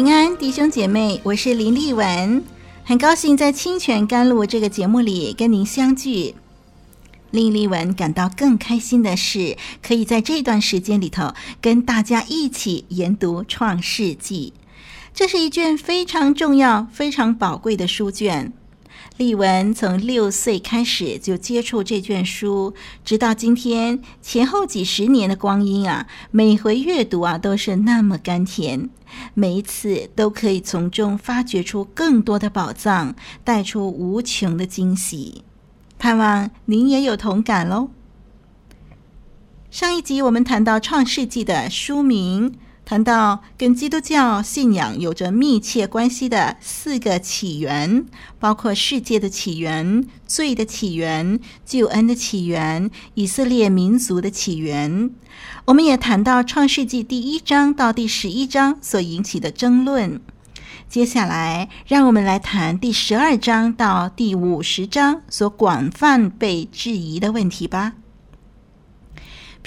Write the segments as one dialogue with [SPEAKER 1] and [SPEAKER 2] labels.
[SPEAKER 1] 平安，弟兄姐妹，我是林丽文，很高兴在清泉甘露这个节目里跟您相聚。令丽文感到更开心的是，可以在这段时间里头跟大家一起研读《创世纪》，这是一卷非常重要、非常宝贵的书卷。丽文从六岁开始就接触这卷书，直到今天前后几十年的光阴啊，每回阅读啊都是那么甘甜，每一次都可以从中发掘出更多的宝藏，带出无穷的惊喜。盼望您也有同感喽。上一集我们谈到《创世纪》的书名。谈到跟基督教信仰有着密切关系的四个起源，包括世界的起源、罪的起源、救恩的起源、以色列民族的起源。我们也谈到创世纪第一章到第十一章所引起的争论。接下来，让我们来谈第十二章到第五十章所广泛被质疑的问题吧。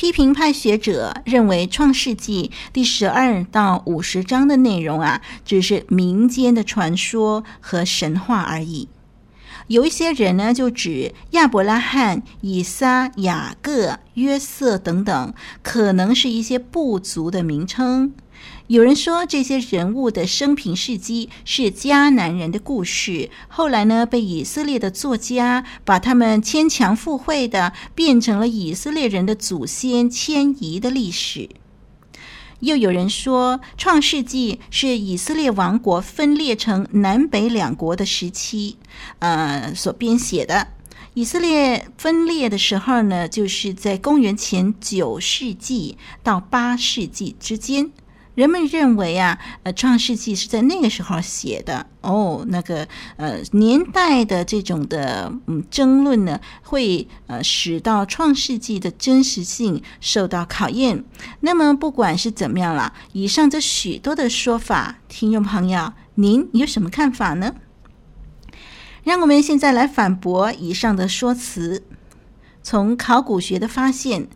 [SPEAKER 1] 批评派学者认为，《创世纪》第十二到五十章的内容啊，只是民间的传说和神话而已。有一些人呢，就指亚伯拉罕、以撒、雅各、约瑟等等，可能是一些部族的名称。有人说，这些人物的生平事迹是迦南人的故事，后来呢，被以色列的作家把他们牵强附会的变成了以色列人的祖先迁移的历史。又有人说，《创世纪》是以色列王国分裂成南北两国的时期，呃，所编写的。以色列分裂的时候呢，就是在公元前九世纪到八世纪之间。人们认为啊，呃，《创世纪》是在那个时候写的哦。那个呃年代的这种的嗯争论呢，会呃使到《创世纪》的真实性受到考验。那么不管是怎么样了，以上这许多的说法，听众朋友，您有什么看法呢？让我们现在来反驳以上的说辞。从考古学的发现。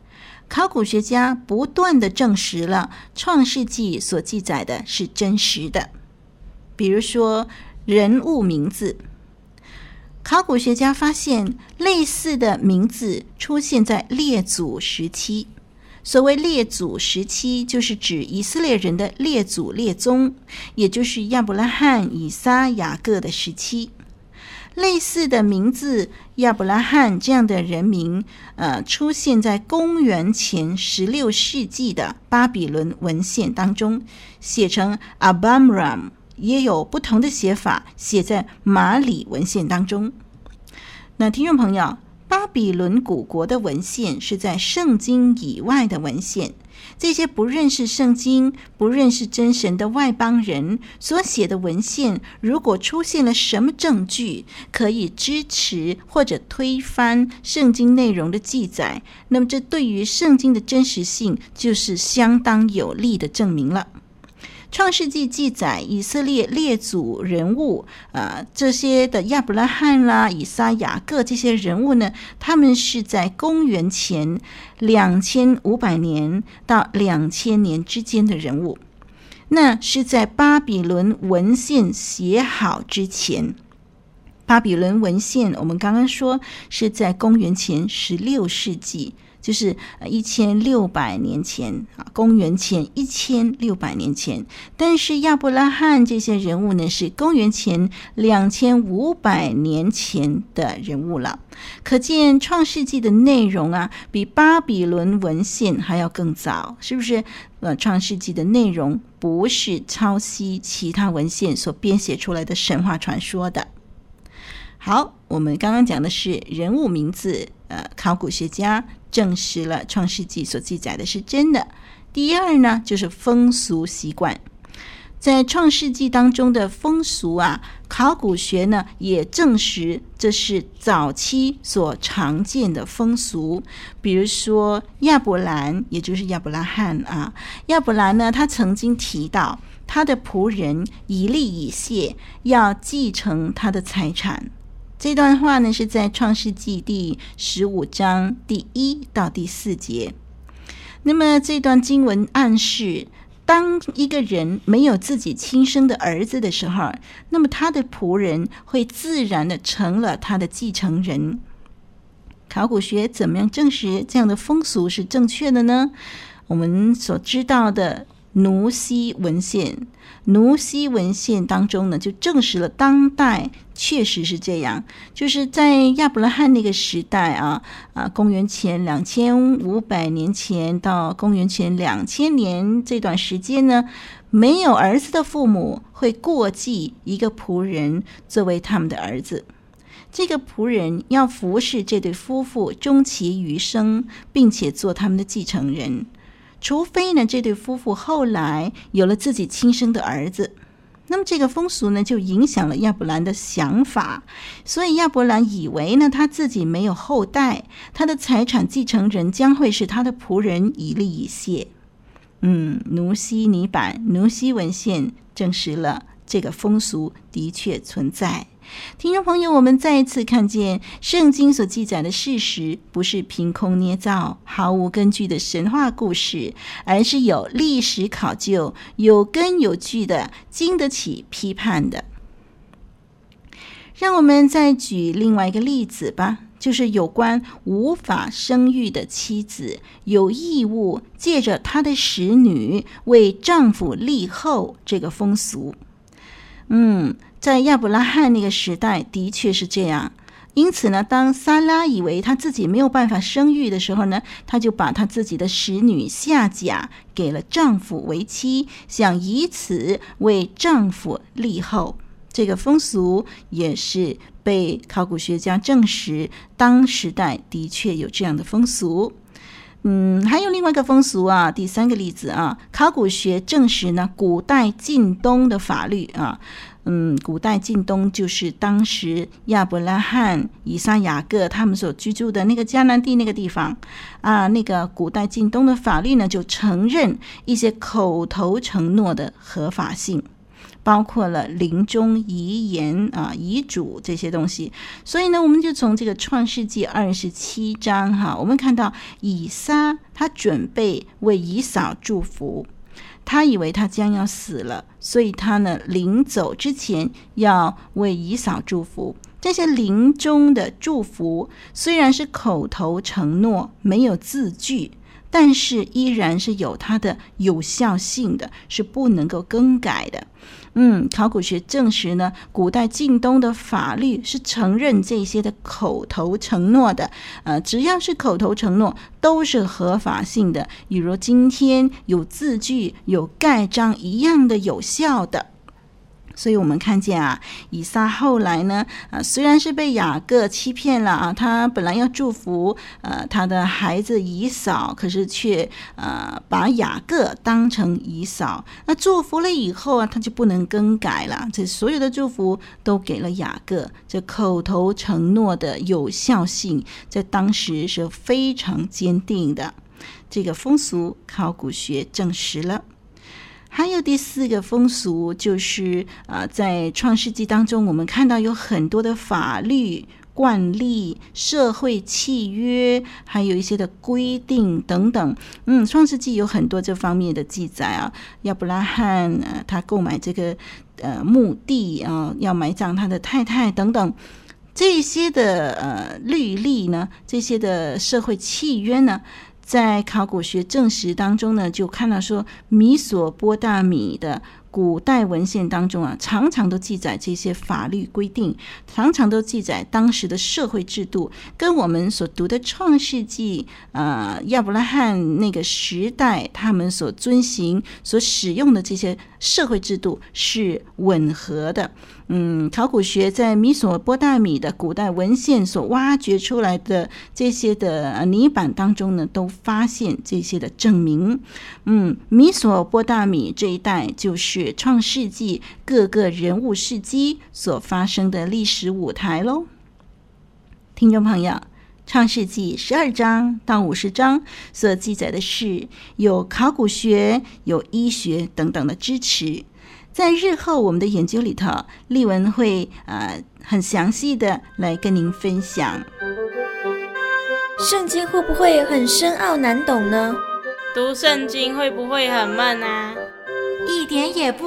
[SPEAKER 1] 考古学家不断地证实了《创世纪》所记载的是真实的。比如说人物名字，考古学家发现类似的名字出现在列祖时期。所谓列祖时期，就是指以色列人的列祖列宗，也就是亚伯拉罕、以撒、雅各的时期。类似的名字亚伯拉罕这样的人名，呃，出现在公元前十六世纪的巴比伦文献当中，写成 Abamram，也有不同的写法，写在马里文献当中。那听众朋友，巴比伦古国的文献是在圣经以外的文献。这些不认识圣经、不认识真神的外邦人所写的文献，如果出现了什么证据可以支持或者推翻圣经内容的记载，那么这对于圣经的真实性就是相当有力的证明了。创世纪记载以色列列祖人物，呃，这些的亚伯拉罕啦、以撒、雅各这些人物呢，他们是在公元前两千五百年到两千年之间的人物，那是在巴比伦文献写好之前。巴比伦文献我们刚刚说是在公元前十六世纪。就是一千六百年前啊，公元前一千六百年前。但是亚伯拉罕这些人物呢，是公元前两千五百年前的人物了。可见创世纪的内容啊，比巴比伦文献还要更早，是不是？呃，创世纪的内容不是抄袭其他文献所编写出来的神话传说的。好，我们刚刚讲的是人物名字，呃，考古学家证实了《创世纪》所记载的是真的。第二呢，就是风俗习惯。在《创世纪》当中的风俗啊，考古学呢也证实这是早期所常见的风俗。比如说亚伯兰，也就是亚伯拉罕啊，亚伯兰呢，他曾经提到他的仆人以利以谢要继承他的财产。这段话呢是在《创世纪》第十五章第一到第四节。那么这段经文暗示。当一个人没有自己亲生的儿子的时候，那么他的仆人会自然的成了他的继承人。考古学怎么样证实这样的风俗是正确的呢？我们所知道的。奴西文献，奴西文献当中呢，就证实了当代确实是这样，就是在亚伯拉罕那个时代啊，啊，公元前两千五百年前到公元前两千年这段时间呢，没有儿子的父母会过继一个仆人作为他们的儿子，这个仆人要服侍这对夫妇终其余生，并且做他们的继承人。除非呢，这对夫妇后来有了自己亲生的儿子，那么这个风俗呢，就影响了亚伯兰的想法。所以亚伯兰以为呢，他自己没有后代，他的财产继承人将会是他的仆人以利以谢。嗯，奴西尼版、奴西文献证实了这个风俗的确存在。听众朋友，我们再一次看见圣经所记载的事实，不是凭空捏造、毫无根据的神话故事，而是有历史考究、有根有据的，经得起批判的。让我们再举另外一个例子吧，就是有关无法生育的妻子有义务借着她的使女为丈夫立后这个风俗。嗯。在亚伯拉罕那个时代，的确是这样。因此呢，当撒拉以为他自己没有办法生育的时候呢，他就把他自己的使女夏甲给了丈夫为妻，想以此为丈夫立后。这个风俗也是被考古学家证实，当时代的确有这样的风俗。嗯，还有另外一个风俗啊，第三个例子啊，考古学证实呢，古代近东的法律啊。嗯，古代近东就是当时亚伯拉罕、以撒、雅各他们所居住的那个迦南地那个地方啊。那个古代近东的法律呢，就承认一些口头承诺的合法性，包括了临终遗言啊、遗嘱这些东西。所以呢，我们就从这个创世纪二十七章哈，我们看到以撒他准备为以扫祝福。他以为他将要死了，所以他呢，临走之前要为以扫祝福。这些临终的祝福虽然是口头承诺，没有字据，但是依然是有它的有效性的，是不能够更改的。嗯，考古学证实呢，古代近东的法律是承认这些的口头承诺的。呃，只要是口头承诺，都是合法性的，比如今天有字据、有盖章一样的有效的。所以我们看见啊，以撒后来呢，啊，虽然是被雅各欺骗了啊，他本来要祝福呃他的孩子以扫，可是却呃把雅各当成以扫。那祝福了以后啊，他就不能更改了，这所有的祝福都给了雅各。这口头承诺的有效性，在当时是非常坚定的。这个风俗考古学证实了。还有第四个风俗，就是啊，在创世纪当中，我们看到有很多的法律惯例、社会契约，还有一些的规定等等。嗯，创世纪有很多这方面的记载啊。亚伯拉罕呃，他购买这个呃墓地啊，要埋葬他的太太等等，这些的呃律例呢，这些的社会契约呢。在考古学证实当中呢，就看到说，米索波大米的古代文献当中啊，常常都记载这些法律规定，常常都记载当时的社会制度，跟我们所读的《创世纪》呃亚伯拉罕那个时代他们所遵循、所使用的这些社会制度是吻合的。嗯，考古学在米索波大米的古代文献所挖掘出来的这些的泥板当中呢，都发现这些的证明。嗯，米索波大米这一带就是创世纪各个人物事迹所发生的历史舞台喽。听众朋友，创世纪十二章到五十章所记载的事，有考古学、有医学等等的支持。在日后我们的研究里头，丽文会呃很详细的来跟您分享。
[SPEAKER 2] 圣经会不会很深奥难懂呢？
[SPEAKER 3] 读圣经会不会很闷啊？
[SPEAKER 4] 一点也不，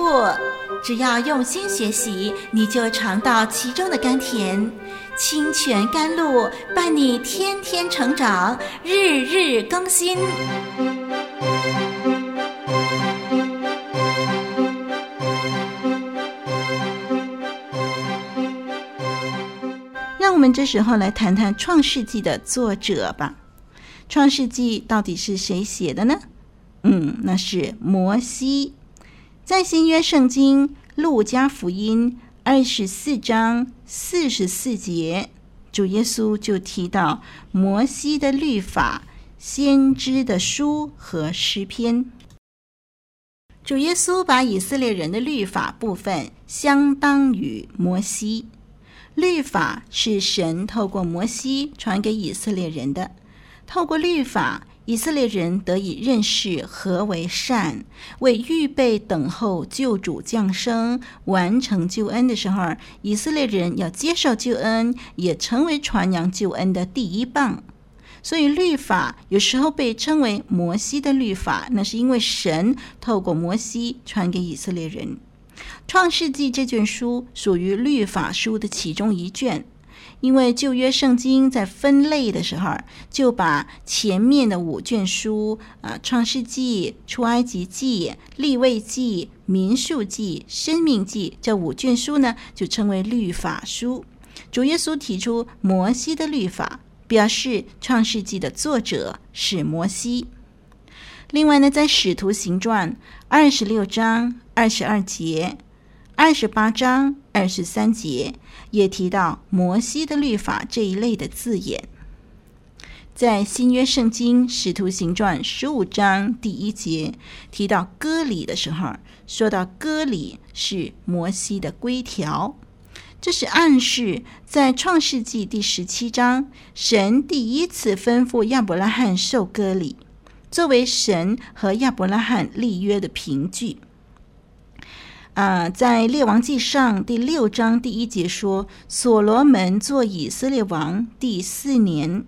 [SPEAKER 4] 只要用心学习，你就尝到其中的甘甜。清泉甘露伴你天天成长，日日更新。
[SPEAKER 1] 让我们这时候来谈谈《创世纪》的作者吧。《创世纪》到底是谁写的呢？嗯，那是摩西。在新约圣经《路加福音》二十四章四十四节，主耶稣就提到摩西的律法、先知的书和诗篇。主耶稣把以色列人的律法部分相当于摩西。律法是神透过摩西传给以色列人的。透过律法，以色列人得以认识何为善，为预备等候救主降生、完成救恩的时候，以色列人要接受救恩，也成为传扬救恩的第一棒。所以，律法有时候被称为摩西的律法，那是因为神透过摩西传给以色列人。创世纪这卷书属于律法书的其中一卷，因为旧约圣经在分类的时候，就把前面的五卷书啊，创世纪、出埃及记、利未记、民数记、申命记这五卷书呢，就称为律法书。主耶稣提出摩西的律法，表示创世纪的作者是摩西。另外呢，在使徒行传二十六章二十二节。二十八章二十三节也提到摩西的律法这一类的字眼，在新约圣经使徒行传十五章第一节提到割礼的时候，说到割礼是摩西的规条，这是暗示在创世纪第十七章，神第一次吩咐亚伯拉罕受割礼，作为神和亚伯拉罕立约的凭据。啊，在列王记上第六章第一节说，所罗门做以色列王第四年，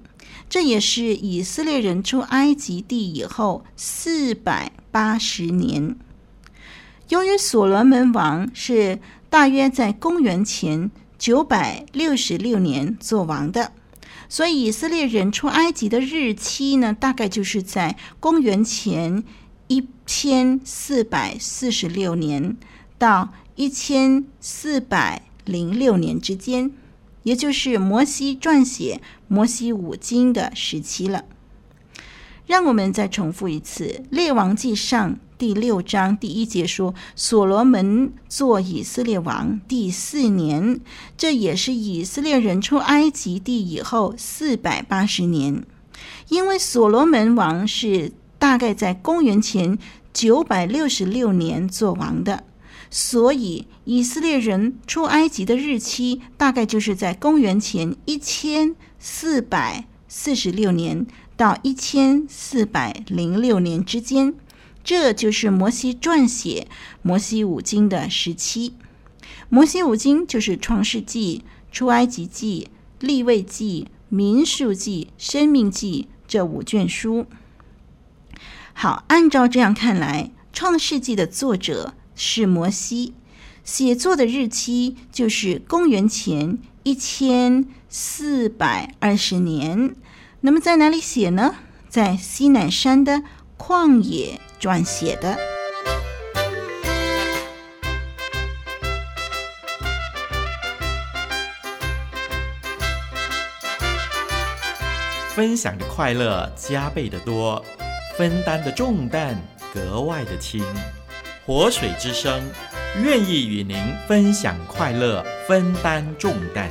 [SPEAKER 1] 这也是以色列人出埃及地以后四百八十年。由于所罗门王是大约在公元前九百六十六年做王的，所以以色列人出埃及的日期呢，大概就是在公元前一千四百四十六年。到一千四百零六年之间，也就是摩西撰写《摩西五经》的时期了。让我们再重复一次，《列王记上》第六章第一节说：“所罗门做以色列王第四年，这也是以色列人出埃及地以后四百八十年。因为所罗门王是大概在公元前九百六十六年做王的。”所以，以色列人出埃及的日期大概就是在公元前一千四百四十六年到一千四百零六年之间，这就是摩西撰写《摩西五经》的时期。《摩西五经》就是《创世纪》、《出埃及记》、《利未记》、《民数记》、《申命记》这五卷书。好，按照这样看来，《创世纪》的作者。释摩西。写作的日期就是公元前一千四百二十年。那么在哪里写呢？在西南山的旷野撰写的。
[SPEAKER 5] 分享的快乐加倍的多分担的重担格外的轻。活水之声愿意与您分享快乐，分担重担。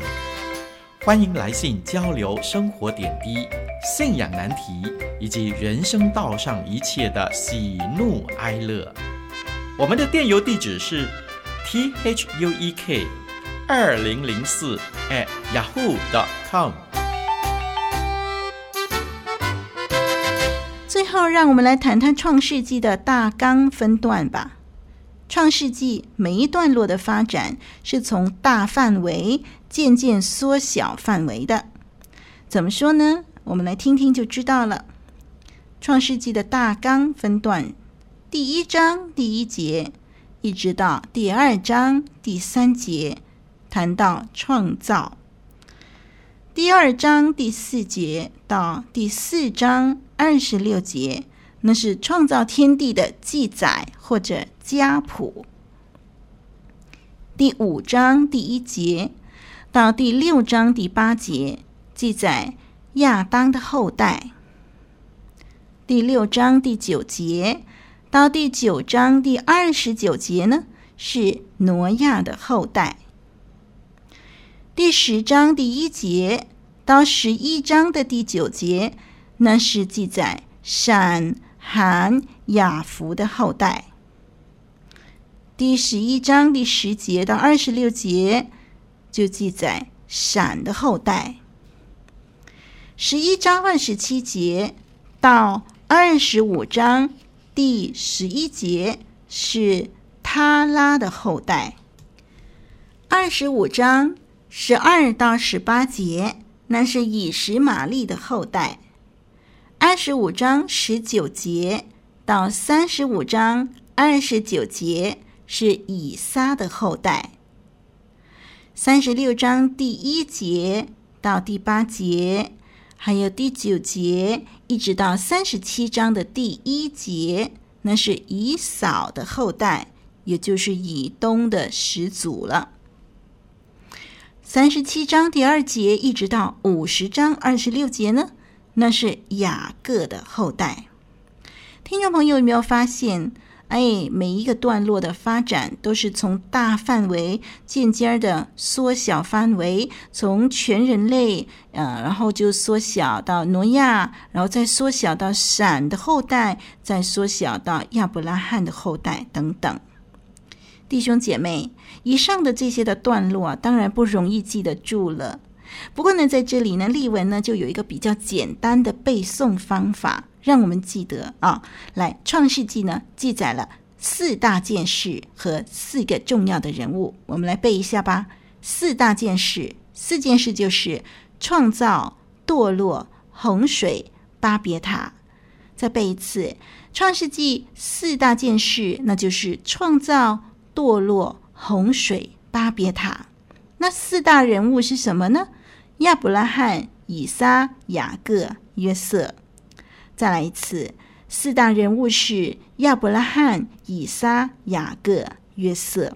[SPEAKER 5] 欢迎来信交流生活点滴、信仰难题以及人生道上一切的喜怒哀乐。我们的电邮地址是 t h u e k 二零零四 at yahoo dot com。
[SPEAKER 1] 最后，让我们来谈谈《创世纪》的大纲分段吧。《创世纪》每一段落的发展是从大范围渐渐缩小范围的。怎么说呢？我们来听听就知道了。《创世纪》的大纲分段。第一章第一节，一直到第二章第三节，谈到创造；第二章第四节到第四章二十六节，那是创造天地的记载或者家谱；第五章第一节到第六章第八节，记载亚当的后代；第六章第九节。到第九章第二十九节呢，是挪亚的后代；第十章第一节到十一章的第九节，那是记载闪、含、雅弗的后代；第十一章第十节到二十六节，就记载闪的后代；十一章二十七节到二十五章。第十一节是他拉的后代，二十五章十二到十八节那是以实玛利的后代，二十五章十九节到三十五章二十九节是以撒的后代，三十六章第一节到第八节。还有第九节一直到三十七章的第一节，那是以扫的后代，也就是以东的始祖了。三十七章第二节一直到五十章二十六节呢，那是雅各的后代。听众朋友有没有发现？哎，每一个段落的发展都是从大范围渐渐的缩小范围，从全人类，呃，然后就缩小到挪亚，然后再缩小到闪的后代，再缩小到亚伯拉罕的后代等等。弟兄姐妹，以上的这些的段落啊，当然不容易记得住了。不过呢，在这里呢，丽文呢就有一个比较简单的背诵方法。让我们记得啊，来《创世纪》呢记载了四大件事和四个重要的人物，我们来背一下吧。四大件事，四件事就是创造、堕落、洪水、巴别塔。再背一次，《创世纪》四大件事，那就是创造、堕落、洪水、巴别塔。那四大人物是什么呢？亚伯拉罕、以撒、雅各、约瑟。再来一次，四大人物是亚伯拉罕、以撒、雅各、约瑟。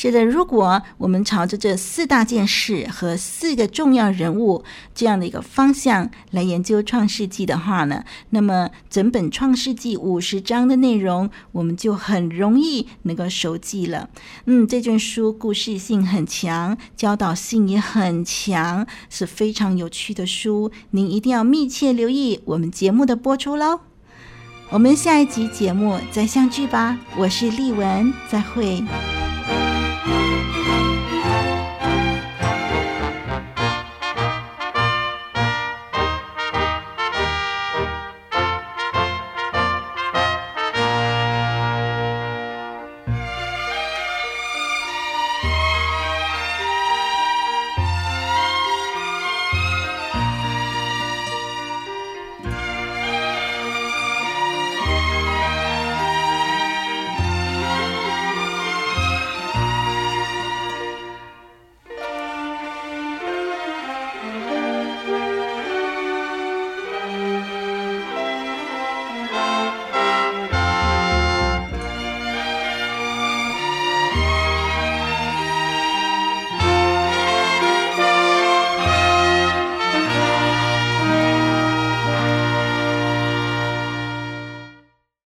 [SPEAKER 1] 是的，如果我们朝着这四大件事和四个重要人物这样的一个方向来研究《创世纪》的话呢，那么整本《创世纪》五十章的内容，我们就很容易能够熟记了。嗯，这卷书故事性很强，教导性也很强，是非常有趣的书。您一定要密切留意我们节目的播出喽。我们下一集节目再相聚吧。我是丽文，再会。